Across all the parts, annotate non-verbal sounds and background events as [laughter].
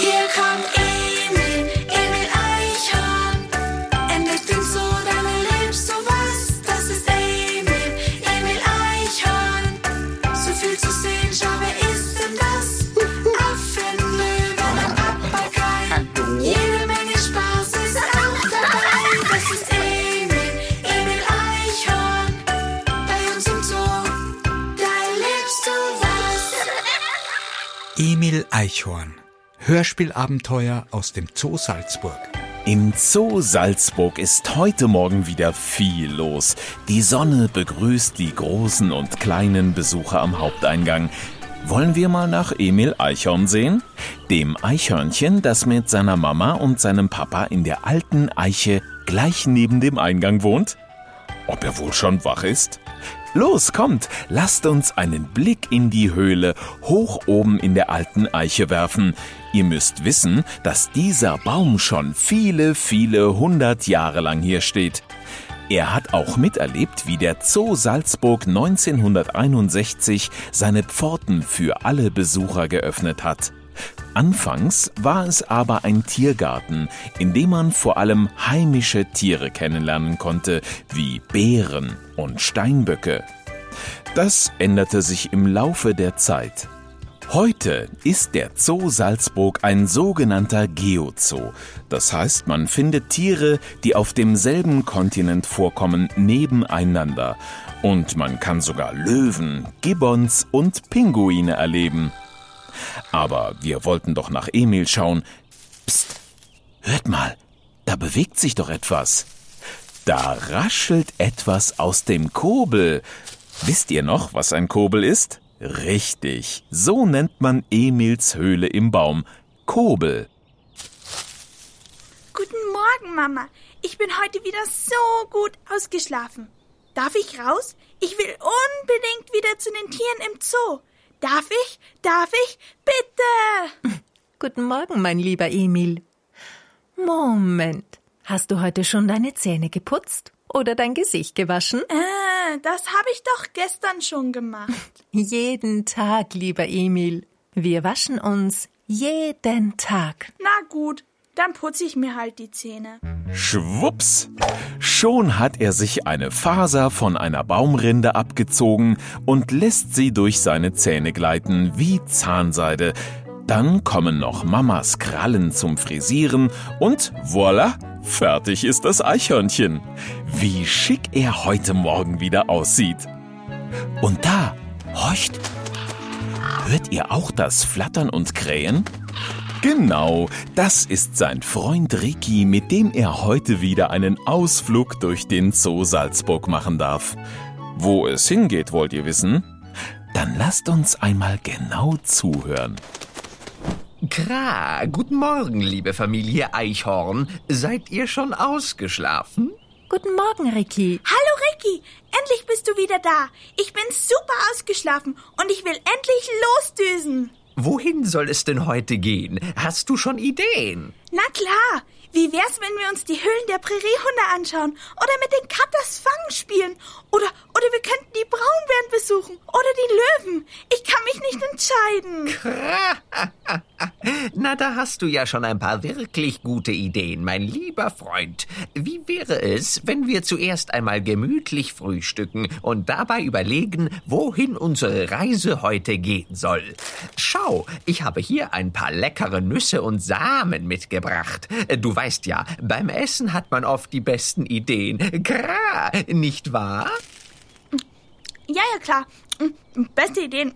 Hier kommt Emil, Emil Eichhorn. Entdeckt den Zoo, dann erlebst du was. Das ist Emil, Emil Eichhorn. So viel zu sehen, schau, wer ist denn das? Affen, Löwen und Papageien. Jede Menge Spaß ist auch dabei. Das ist Emil, Emil Eichhorn. Bei uns im Zoo, da erlebst du was. Emil Eichhorn. Hörspielabenteuer aus dem Zoo Salzburg. Im Zoo Salzburg ist heute Morgen wieder viel los. Die Sonne begrüßt die großen und kleinen Besucher am Haupteingang. Wollen wir mal nach Emil Eichhorn sehen? Dem Eichhörnchen, das mit seiner Mama und seinem Papa in der alten Eiche gleich neben dem Eingang wohnt? Ob er wohl schon wach ist? Los, kommt, lasst uns einen Blick in die Höhle hoch oben in der alten Eiche werfen. Ihr müsst wissen, dass dieser Baum schon viele, viele hundert Jahre lang hier steht. Er hat auch miterlebt, wie der Zoo Salzburg 1961 seine Pforten für alle Besucher geöffnet hat. Anfangs war es aber ein Tiergarten, in dem man vor allem heimische Tiere kennenlernen konnte, wie Bären und Steinböcke. Das änderte sich im Laufe der Zeit. Heute ist der Zoo Salzburg ein sogenannter Geozoo. Das heißt, man findet Tiere, die auf demselben Kontinent vorkommen, nebeneinander. Und man kann sogar Löwen, Gibbons und Pinguine erleben. Aber wir wollten doch nach Emil schauen. Psst, hört mal, da bewegt sich doch etwas. Da raschelt etwas aus dem Kobel. Wisst ihr noch, was ein Kobel ist? Richtig, so nennt man Emils Höhle im Baum. Kobel. Guten Morgen, Mama. Ich bin heute wieder so gut ausgeschlafen. Darf ich raus? Ich will unbedingt wieder zu den Tieren im Zoo. Darf ich? Darf ich? Bitte! [laughs] Guten Morgen, mein lieber Emil. Moment. Hast du heute schon deine Zähne geputzt oder dein Gesicht gewaschen? Äh, das habe ich doch gestern schon gemacht. [laughs] Jeden Tag, lieber Emil. Wir waschen uns jeden Tag. Na gut, dann putze ich mir halt die Zähne. Schwups! Schon hat er sich eine Faser von einer Baumrinde abgezogen und lässt sie durch seine Zähne gleiten wie Zahnseide. Dann kommen noch Mamas Krallen zum Frisieren und voilà, fertig ist das Eichhörnchen. Wie schick er heute Morgen wieder aussieht. Und da, horcht! Hört ihr auch das Flattern und Krähen? Genau, das ist sein Freund Ricky, mit dem er heute wieder einen Ausflug durch den Zoo Salzburg machen darf. Wo es hingeht, wollt ihr wissen? Dann lasst uns einmal genau zuhören. Kra, guten Morgen, liebe Familie Eichhorn. Seid ihr schon ausgeschlafen? Guten Morgen, Ricky. Hallo Ricky, endlich bist du wieder da. Ich bin super ausgeschlafen und ich will endlich losdüsen. Wohin soll es denn heute gehen? Hast du schon Ideen? Na klar, wie wär's, wenn wir uns die Höhlen der Präriehunde anschauen oder mit den Katas Fangen spielen oder oder wir könnten die Braunbären besuchen oder die Löwen. Ich kann mich nicht entscheiden. [laughs] Na, da hast du ja schon ein paar wirklich gute Ideen, mein lieber Freund. Wie wäre es, wenn wir zuerst einmal gemütlich frühstücken und dabei überlegen, wohin unsere Reise heute gehen soll? Schau, ich habe hier ein paar leckere Nüsse und Samen mitgebracht. Du weißt ja, beim Essen hat man oft die besten Ideen. Gra, nicht wahr? Ja, ja, klar. Beste Ideen.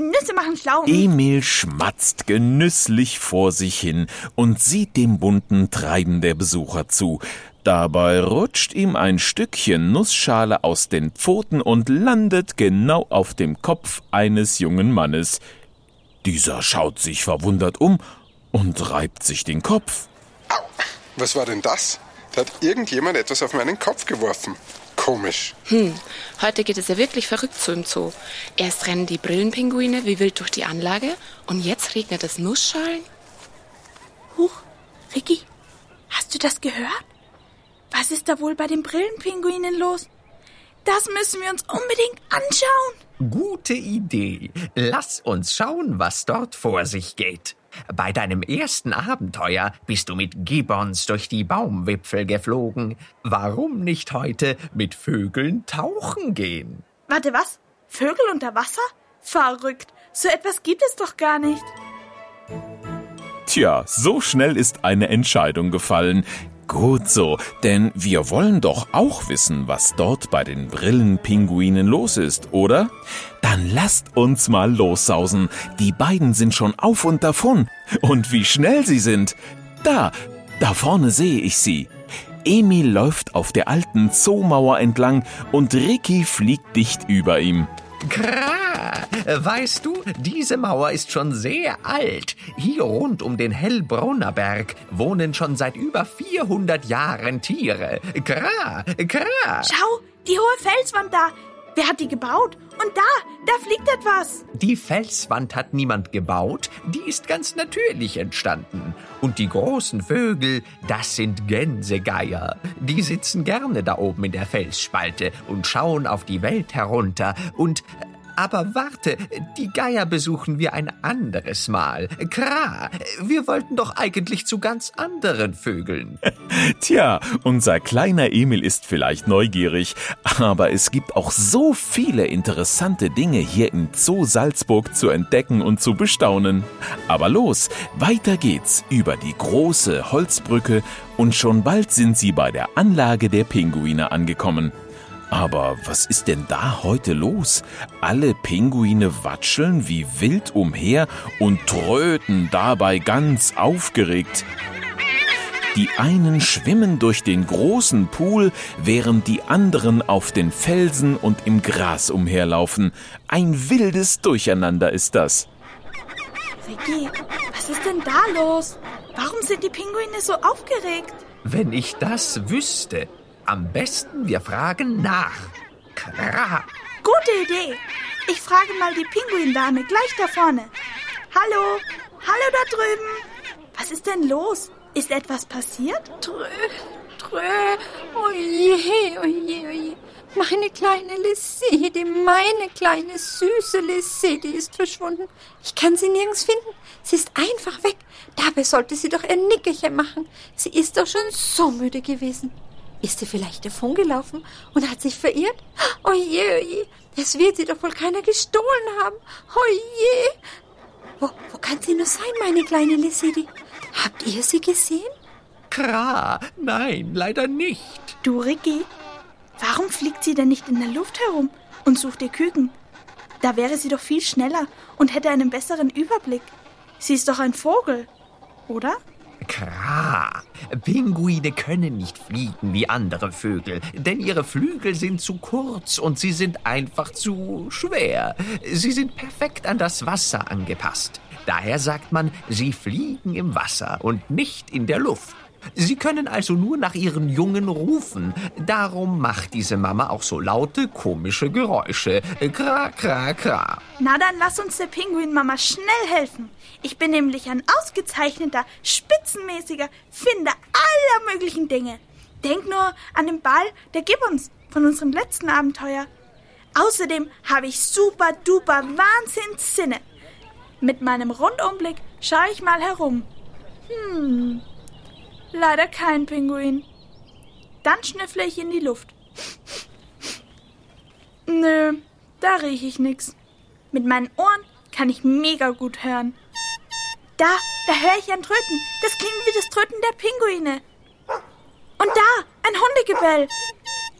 Nüsse machen schlau. Emil schmatzt genüsslich vor sich hin und sieht dem bunten Treiben der Besucher zu. Dabei rutscht ihm ein Stückchen Nussschale aus den Pfoten und landet genau auf dem Kopf eines jungen Mannes. Dieser schaut sich verwundert um und reibt sich den Kopf. Was war denn das? Da hat irgendjemand etwas auf meinen Kopf geworfen. Komisch. Hm, heute geht es ja wirklich verrückt so im Zoo. Erst rennen die Brillenpinguine wie wild durch die Anlage und jetzt regnet es Nussschalen. Huch, Ricky, hast du das gehört? Was ist da wohl bei den Brillenpinguinen los? Das müssen wir uns unbedingt anschauen. Gute Idee. Lass uns schauen, was dort vor sich geht. Bei deinem ersten Abenteuer bist du mit Gibbons durch die Baumwipfel geflogen. Warum nicht heute mit Vögeln tauchen gehen? Warte, was? Vögel unter Wasser? Verrückt. So etwas gibt es doch gar nicht. Tja, so schnell ist eine Entscheidung gefallen. Gut so, denn wir wollen doch auch wissen, was dort bei den Brillenpinguinen los ist, oder? Dann lasst uns mal lossausen. Die beiden sind schon auf und davon. Und wie schnell sie sind. Da, da vorne sehe ich sie. Emil läuft auf der alten Zoomauer entlang und Ricky fliegt dicht über ihm. Kra! Weißt du, diese Mauer ist schon sehr alt. Hier rund um den Hellbrunner Berg wohnen schon seit über 400 Jahren Tiere. Kra! Kra! Schau, die hohe Felswand da. Wer hat die gebaut? Und da, da fliegt etwas. Die Felswand hat niemand gebaut, die ist ganz natürlich entstanden. Und die großen Vögel, das sind Gänsegeier. Die sitzen gerne da oben in der Felsspalte und schauen auf die Welt herunter. Und aber warte, die Geier besuchen wir ein anderes Mal. Kra, wir wollten doch eigentlich zu ganz anderen Vögeln. [laughs] Tja, unser kleiner Emil ist vielleicht neugierig, aber es gibt auch so viele interessante Dinge hier im Zoo Salzburg zu entdecken und zu bestaunen. Aber los, weiter geht's über die große Holzbrücke und schon bald sind sie bei der Anlage der Pinguine angekommen. Aber was ist denn da heute los? Alle Pinguine watscheln wie wild umher und tröten dabei ganz aufgeregt. Die einen schwimmen durch den großen Pool, während die anderen auf den Felsen und im Gras umherlaufen. Ein wildes Durcheinander ist das. Ricky, was ist denn da los? Warum sind die Pinguine so aufgeregt? Wenn ich das wüsste, am besten wir fragen nach. Kra. Gute Idee. Ich frage mal die Pinguindame gleich da vorne. Hallo, hallo da drüben. Was ist denn los? Ist etwas passiert? Trö, trö, oje, oje, oje. Meine kleine Lisette, meine kleine süße Lisette ist verschwunden. Ich kann sie nirgends finden. Sie ist einfach weg. Dabei sollte sie doch ihr Nickerchen machen. Sie ist doch schon so müde gewesen. Ist sie vielleicht davongelaufen und hat sich verirrt? Oje, oje, das wird sie doch wohl keiner gestohlen haben. Oje. Wo, wo kann sie nur sein, meine kleine Lisette? Habt ihr sie gesehen? Kra. Nein, leider nicht. Du, Ricky, warum fliegt sie denn nicht in der Luft herum und sucht ihr Küken? Da wäre sie doch viel schneller und hätte einen besseren Überblick. Sie ist doch ein Vogel, oder? Kra. Pinguine können nicht fliegen wie andere Vögel, denn ihre Flügel sind zu kurz und sie sind einfach zu schwer. Sie sind perfekt an das Wasser angepasst. Daher sagt man, sie fliegen im Wasser und nicht in der Luft. Sie können also nur nach ihren Jungen rufen. Darum macht diese Mama auch so laute, komische Geräusche. Kra, kra, kra. Na dann lass uns der Pinguinmama schnell helfen. Ich bin nämlich ein ausgezeichneter, spitzenmäßiger Finder aller möglichen Dinge. Denk nur an den Ball der Gibbons von unserem letzten Abenteuer. Außerdem habe ich super duper Wahnsinnssinne. Mit meinem Rundumblick schaue ich mal herum. Hm, leider kein Pinguin. Dann schnüffle ich in die Luft. Nö, da rieche ich nix. Mit meinen Ohren kann ich mega gut hören. Da, da höre ich ein Tröten. Das klingt wie das Tröten der Pinguine. Und da, ein Hundegebell.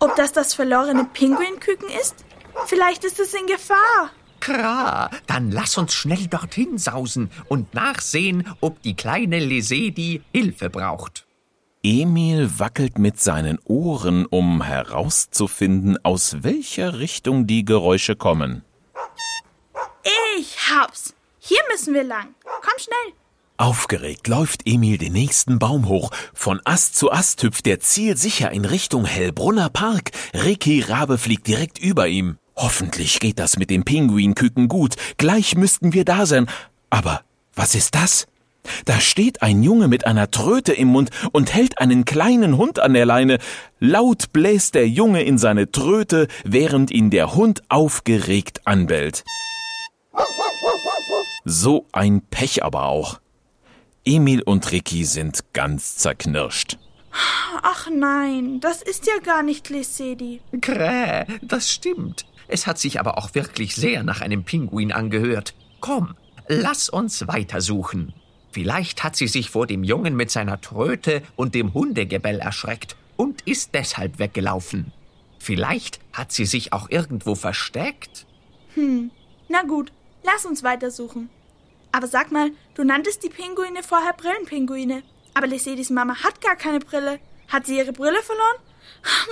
Ob das das verlorene Pinguinküken ist? Vielleicht ist es in Gefahr. Kra, dann lass uns schnell dorthin sausen und nachsehen, ob die kleine Lesedi Hilfe braucht. Emil wackelt mit seinen Ohren, um herauszufinden, aus welcher Richtung die Geräusche kommen. Ich hab's. Hier müssen wir lang. Komm schnell. Aufgeregt läuft Emil den nächsten Baum hoch. Von Ast zu Ast hüpft er zielsicher in Richtung Hellbrunner Park. Ricky Rabe fliegt direkt über ihm. Hoffentlich geht das mit den Pinguinküken gut. Gleich müssten wir da sein. Aber was ist das? Da steht ein Junge mit einer Tröte im Mund und hält einen kleinen Hund an der Leine. Laut bläst der Junge in seine Tröte, während ihn der Hund aufgeregt anbellt. So ein Pech aber auch. Emil und Ricky sind ganz zerknirscht. Ach nein, das ist ja gar nicht Lesedi. Kräh, das stimmt. Es hat sich aber auch wirklich sehr nach einem Pinguin angehört. Komm, lass uns weitersuchen. Vielleicht hat sie sich vor dem Jungen mit seiner Tröte und dem Hundegebell erschreckt und ist deshalb weggelaufen. Vielleicht hat sie sich auch irgendwo versteckt. Hm, na gut, lass uns weitersuchen. Aber sag mal, du nanntest die Pinguine vorher Brillenpinguine. Aber Lesedis Mama hat gar keine Brille. Hat sie ihre Brille verloren?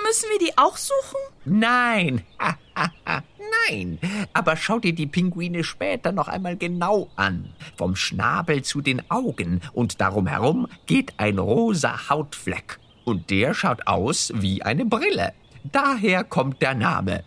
Müssen wir die auch suchen? Nein, [laughs] nein. Aber schau dir die Pinguine später noch einmal genau an. Vom Schnabel zu den Augen und darum herum geht ein rosa Hautfleck. Und der schaut aus wie eine Brille. Daher kommt der Name.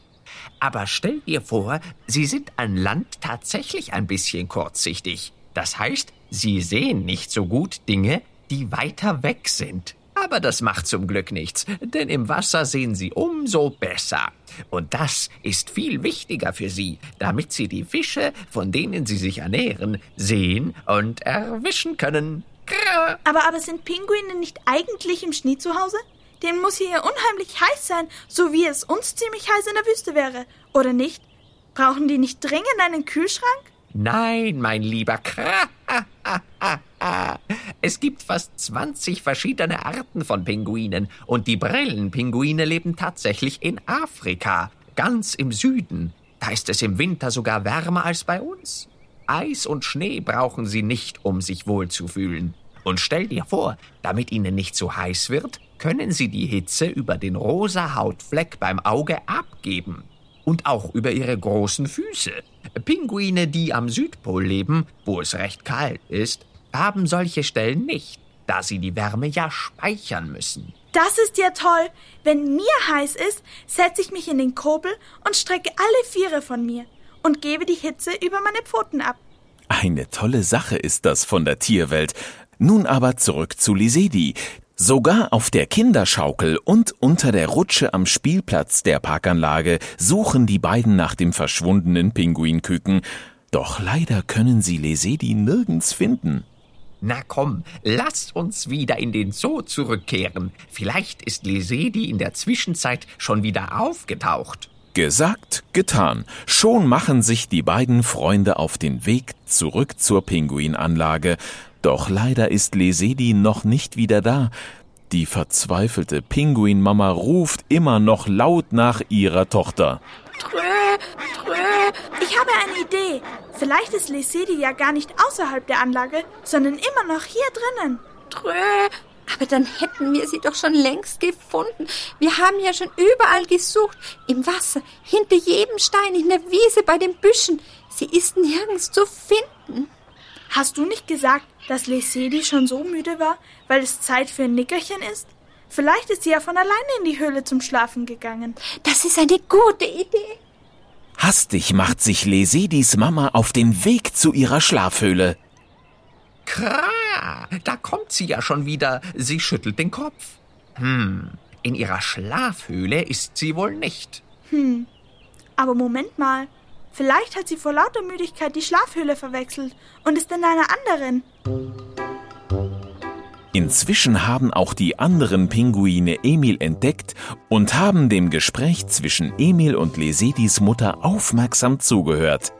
Aber stell dir vor, sie sind an Land tatsächlich ein bisschen kurzsichtig. Das heißt, sie sehen nicht so gut Dinge, die weiter weg sind. Aber das macht zum Glück nichts, denn im Wasser sehen sie umso besser. Und das ist viel wichtiger für sie, damit sie die Fische, von denen sie sich ernähren, sehen und erwischen können. Grrr. Aber, aber sind Pinguine nicht eigentlich im Schnee zu Hause? Den muss hier unheimlich heiß sein, so wie es uns ziemlich heiß in der Wüste wäre. Oder nicht? Brauchen die nicht dringend einen Kühlschrank? Nein, mein lieber Kra. [laughs] [laughs] Es gibt fast 20 verschiedene Arten von Pinguinen und die Brillenpinguine leben tatsächlich in Afrika, ganz im Süden. Da ist es im Winter sogar wärmer als bei uns. Eis und Schnee brauchen sie nicht, um sich wohlzufühlen. Und stell dir vor, damit ihnen nicht zu heiß wird, können sie die Hitze über den rosa Hautfleck beim Auge abgeben. Und auch über ihre großen Füße. Pinguine, die am Südpol leben, wo es recht kalt ist, haben solche Stellen nicht, da sie die Wärme ja speichern müssen. Das ist ja toll. Wenn mir heiß ist, setze ich mich in den Kobel und strecke alle Viere von mir und gebe die Hitze über meine Pfoten ab. Eine tolle Sache ist das von der Tierwelt. Nun aber zurück zu Lisedi. Sogar auf der Kinderschaukel und unter der Rutsche am Spielplatz der Parkanlage suchen die beiden nach dem verschwundenen Pinguinküken. Doch leider können sie Lesedi nirgends finden. Na komm, lass uns wieder in den Zoo zurückkehren. Vielleicht ist Lesedi in der Zwischenzeit schon wieder aufgetaucht. Gesagt, getan. Schon machen sich die beiden Freunde auf den Weg zurück zur Pinguinanlage. Doch leider ist Lesedi noch nicht wieder da. Die verzweifelte Pinguinmama ruft immer noch laut nach ihrer Tochter. Trö, trö. Ich habe eine Idee. Vielleicht ist Lesedi ja gar nicht außerhalb der Anlage, sondern immer noch hier drinnen. Trö. Aber dann hätten wir sie doch schon längst gefunden. Wir haben ja schon überall gesucht. Im Wasser, hinter jedem Stein, in der Wiese, bei den Büschen. Sie ist nirgends zu finden. Hast du nicht gesagt, dass Lesedi schon so müde war, weil es Zeit für ein Nickerchen ist? Vielleicht ist sie ja von alleine in die Höhle zum Schlafen gegangen. Das ist eine gute Idee. Hastig macht sich Lesedis Mama auf den Weg zu ihrer Schlafhöhle. Kra, da kommt sie ja schon wieder. Sie schüttelt den Kopf. Hm, in ihrer Schlafhöhle ist sie wohl nicht. Hm. Aber Moment mal. Vielleicht hat sie vor lauter Müdigkeit die Schlafhöhle verwechselt und ist in einer anderen. Inzwischen haben auch die anderen Pinguine Emil entdeckt und haben dem Gespräch zwischen Emil und Lesedis Mutter aufmerksam zugehört.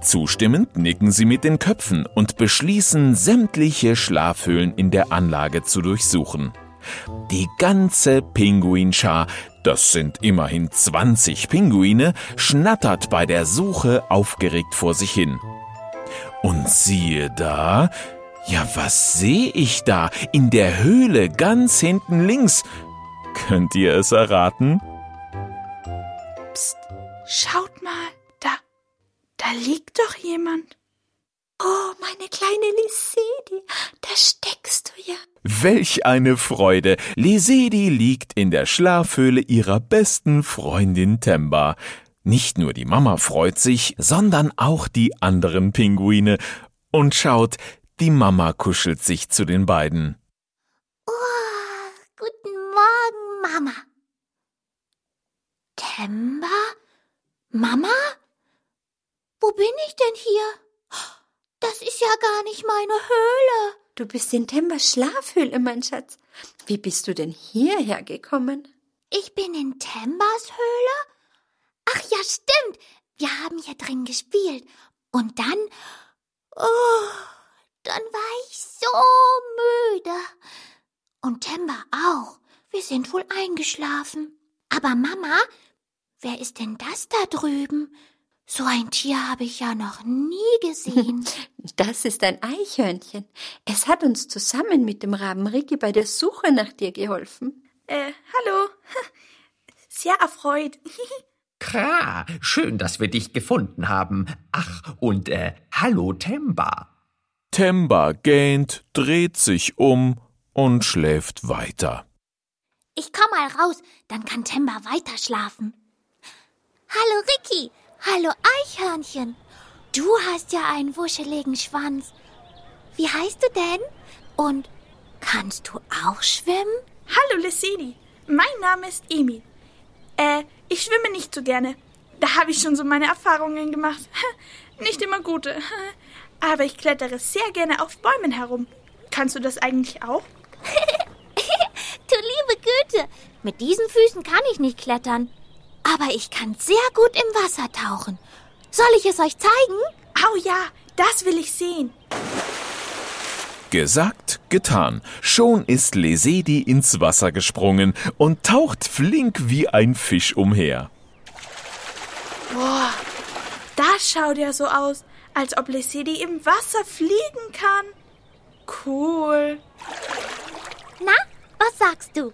Zustimmend nicken sie mit den Köpfen und beschließen, sämtliche Schlafhöhlen in der Anlage zu durchsuchen. Die ganze Pinguinschar, das sind immerhin 20 Pinguine, schnattert bei der Suche aufgeregt vor sich hin. Und siehe da, ja, was sehe ich da in der Höhle ganz hinten links? Könnt ihr es erraten? Psst, schaut mal, da, da liegt doch jemand. Oh, meine kleine Lisedi, da steckst du ja. Welch eine Freude! Lesedi liegt in der Schlafhöhle ihrer besten Freundin Temba. Nicht nur die Mama freut sich, sondern auch die anderen Pinguine. Und schaut, die Mama kuschelt sich zu den beiden. Oh, guten Morgen, Mama. Temba? Mama? Wo bin ich denn hier? Das ist ja gar nicht meine Höhle. du bist in Tembers Schlafhöhle, mein Schatz. Wie bist du denn hierher gekommen? Ich bin in Tembers Höhle? Ach ja, stimmt. Wir haben hier drin gespielt. Und dann. Oh, dann war ich so müde. Und Temba auch. Wir sind wohl eingeschlafen. Aber Mama, wer ist denn das da drüben? So ein Tier habe ich ja noch nie gesehen. [laughs] Das ist ein Eichhörnchen. Es hat uns zusammen mit dem Raben Ricky bei der Suche nach dir geholfen. Äh, hallo. [laughs] Sehr erfreut. [laughs] Kra, schön, dass wir dich gefunden haben. Ach, und äh, hallo Temba. Temba gähnt, dreht sich um und schläft weiter. Ich komm mal raus, dann kann Temba weiter schlafen. Hallo Ricky, hallo Eichhörnchen. Du hast ja einen wuscheligen Schwanz. Wie heißt du denn? Und kannst du auch schwimmen? Hallo, Lessedi. Mein Name ist Emil. Äh, ich schwimme nicht so gerne. Da habe ich schon so meine Erfahrungen gemacht. [laughs] Nicht immer gute. [laughs] Aber ich klettere sehr gerne auf Bäumen herum. Kannst du das eigentlich auch? [laughs] du liebe Güte, mit diesen Füßen kann ich nicht klettern. Aber ich kann sehr gut im Wasser tauchen. Soll ich es euch zeigen? Au ja, das will ich sehen. Gesagt, getan. Schon ist Lesedi ins Wasser gesprungen und taucht flink wie ein Fisch umher. Boah, das schaut ja so aus, als ob Lesedi im Wasser fliegen kann. Cool. Na, was sagst du?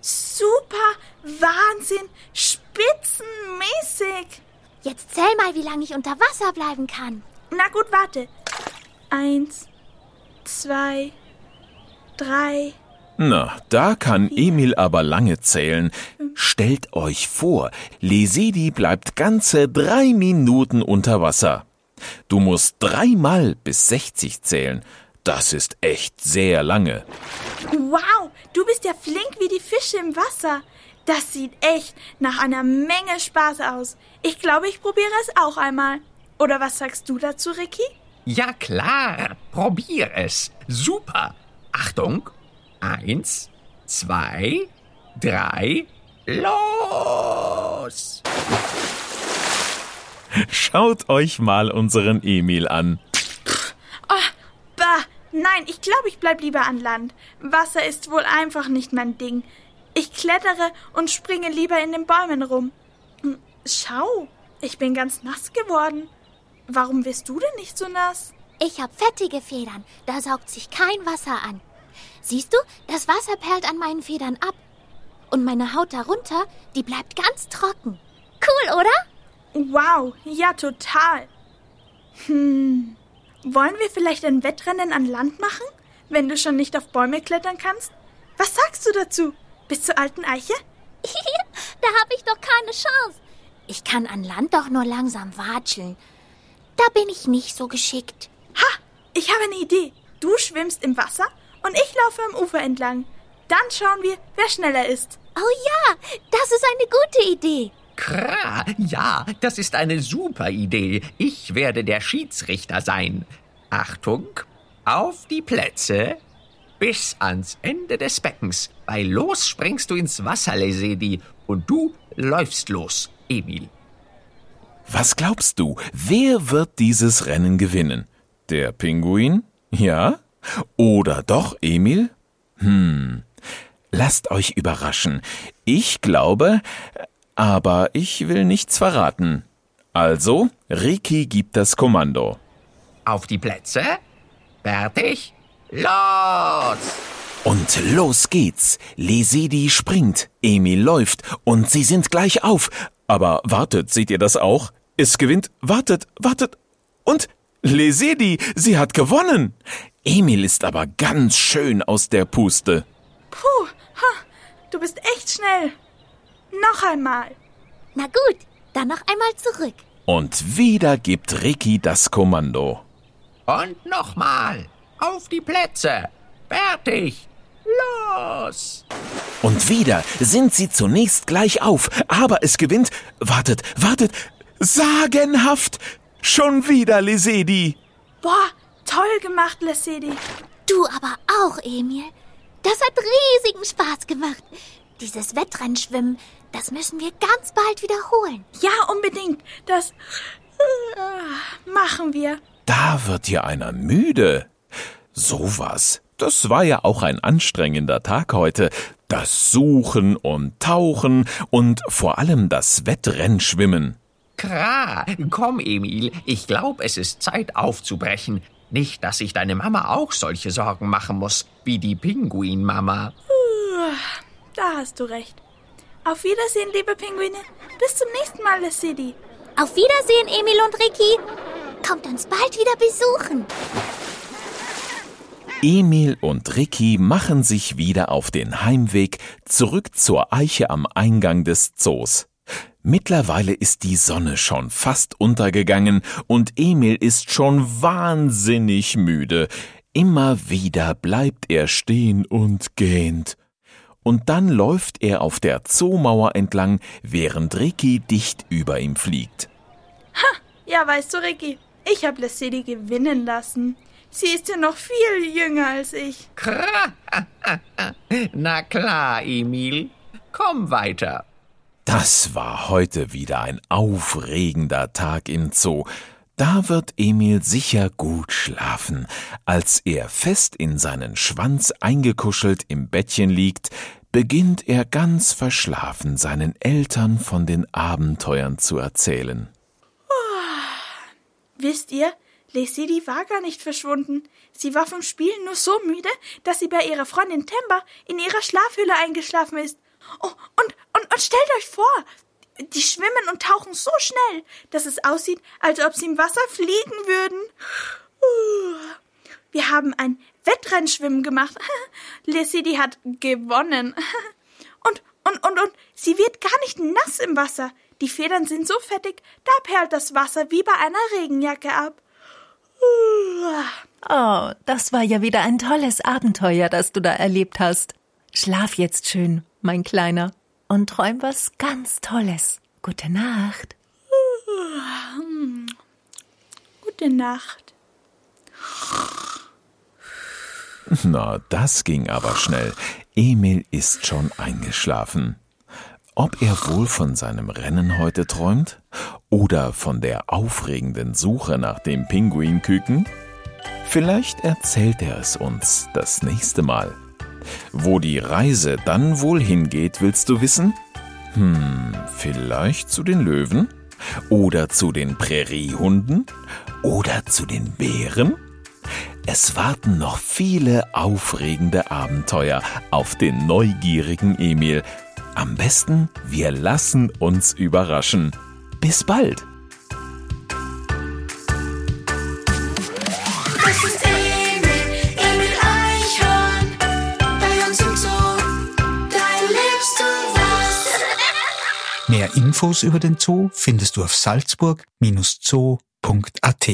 Super, Wahnsinn, spitzenmäßig. Jetzt zähl mal, wie lange ich unter Wasser bleiben kann. Na gut, warte. Eins, zwei, drei. Na, da kann Emil aber lange zählen. Stellt euch vor, Lesedi bleibt ganze drei Minuten unter Wasser. Du musst dreimal bis 60 zählen. Das ist echt sehr lange. Wow, du bist ja flink wie die Fische im Wasser. Das sieht echt nach einer Menge Spaß aus. Ich glaube, ich probiere es auch einmal. Oder was sagst du dazu, Ricky? Ja klar, probier es. Super. Achtung. Eins, zwei, drei, los! Schaut euch mal unseren Emil an. Oh, bah, nein, ich glaube, ich bleib lieber an Land. Wasser ist wohl einfach nicht mein Ding. Ich klettere und springe lieber in den Bäumen rum. Hm, Schau, ich bin ganz nass geworden. Warum wirst du denn nicht so nass? Ich hab fettige Federn, da saugt sich kein Wasser an. Siehst du, das Wasser perlt an meinen Federn ab. Und meine Haut darunter, die bleibt ganz trocken. Cool, oder? Wow, ja, total. Hm, wollen wir vielleicht ein Wettrennen an Land machen, wenn du schon nicht auf Bäume klettern kannst? Was sagst du dazu? Bis zur alten Eiche? [laughs] da hab ich doch keine Chance. Ich kann an Land doch nur langsam watscheln. Da bin ich nicht so geschickt. Ha, ich habe eine Idee. Du schwimmst im Wasser und ich laufe am Ufer entlang. Dann schauen wir, wer schneller ist. Oh ja, das ist eine gute Idee. Kra, ja, das ist eine super Idee. Ich werde der Schiedsrichter sein. Achtung, auf die Plätze bis ans Ende des Beckens. Bei Los springst du ins Wasser, Lesedi, und du läufst los, Emil. Was glaubst du, wer wird dieses Rennen gewinnen? Der Pinguin? Ja? Oder doch Emil? Hm, lasst euch überraschen. Ich glaube, aber ich will nichts verraten. Also, Ricky gibt das Kommando. Auf die Plätze, fertig, los! Und los geht's. Lesedi springt, Emil läuft und sie sind gleich auf. Aber wartet, seht ihr das auch? Es gewinnt, wartet, wartet. Und Lesedi, sie hat gewonnen. Emil ist aber ganz schön aus der Puste. Puh, ha, du bist echt schnell. Noch einmal. Na gut, dann noch einmal zurück. Und wieder gibt Ricky das Kommando. Und nochmal, auf die Plätze, fertig, los! Und wieder sind sie zunächst gleich auf, aber es gewinnt, wartet, wartet, sagenhaft, schon wieder Lesedi. Boah, toll gemacht, Lesedi. Du aber auch, Emil. Das hat riesigen Spaß gemacht. Dieses Wettrennschwimmen, das müssen wir ganz bald wiederholen. Ja, unbedingt. Das äh, machen wir. Da wird ja einer müde. Sowas. Das war ja auch ein anstrengender Tag heute. Das Suchen und Tauchen und vor allem das Wettrennschwimmen. Kra, komm, Emil. Ich glaube, es ist Zeit aufzubrechen. Nicht, dass sich deine Mama auch solche Sorgen machen muss, wie die Pinguinmama. Da hast du recht. Auf Wiedersehen, liebe Pinguine. Bis zum nächsten Mal, Le City. Auf Wiedersehen, Emil und Ricky. Kommt uns bald wieder besuchen. Emil und Ricky machen sich wieder auf den Heimweg zurück zur Eiche am Eingang des Zoos. Mittlerweile ist die Sonne schon fast untergegangen und Emil ist schon wahnsinnig müde. Immer wieder bleibt er stehen und gähnt. Und dann läuft er auf der Zoomauer entlang, während Ricky dicht über ihm fliegt. Ha, ja, weißt du, Ricky, ich habe Le City gewinnen lassen. Sie ist ja noch viel jünger als ich. [laughs] Na klar, Emil. Komm weiter. Das war heute wieder ein aufregender Tag im Zoo. Da wird Emil sicher gut schlafen, als er fest in seinen Schwanz eingekuschelt im Bettchen liegt, beginnt er ganz verschlafen seinen Eltern von den Abenteuern zu erzählen. Wisst ihr, Leslie war gar nicht verschwunden. Sie war vom Spielen nur so müde, dass sie bei ihrer Freundin Temba in ihrer Schlafhülle eingeschlafen ist. Oh, und, und, und stellt euch vor, die schwimmen und tauchen so schnell, dass es aussieht, als ob sie im Wasser fliegen würden. Wir haben ein Wettrennschwimmen gemacht. [laughs] Leslie hat gewonnen. [laughs] Und, und, und, und, sie wird gar nicht nass im Wasser. Die Federn sind so fettig, da perlt das Wasser wie bei einer Regenjacke ab. Oh, das war ja wieder ein tolles Abenteuer, das du da erlebt hast. Schlaf jetzt schön, mein Kleiner, und träum was ganz Tolles. Gute Nacht. Gute Nacht. Na, das ging aber schnell. Emil ist schon eingeschlafen. Ob er wohl von seinem Rennen heute träumt? Oder von der aufregenden Suche nach dem Pinguinküken? Vielleicht erzählt er es uns das nächste Mal. Wo die Reise dann wohl hingeht, willst du wissen? Hm, vielleicht zu den Löwen? Oder zu den Präriehunden? Oder zu den Bären? Es warten noch viele aufregende Abenteuer auf den neugierigen Emil. Am besten, wir lassen uns überraschen. Bis bald! Mehr Infos über den Zoo findest du auf salzburg-zoo.at.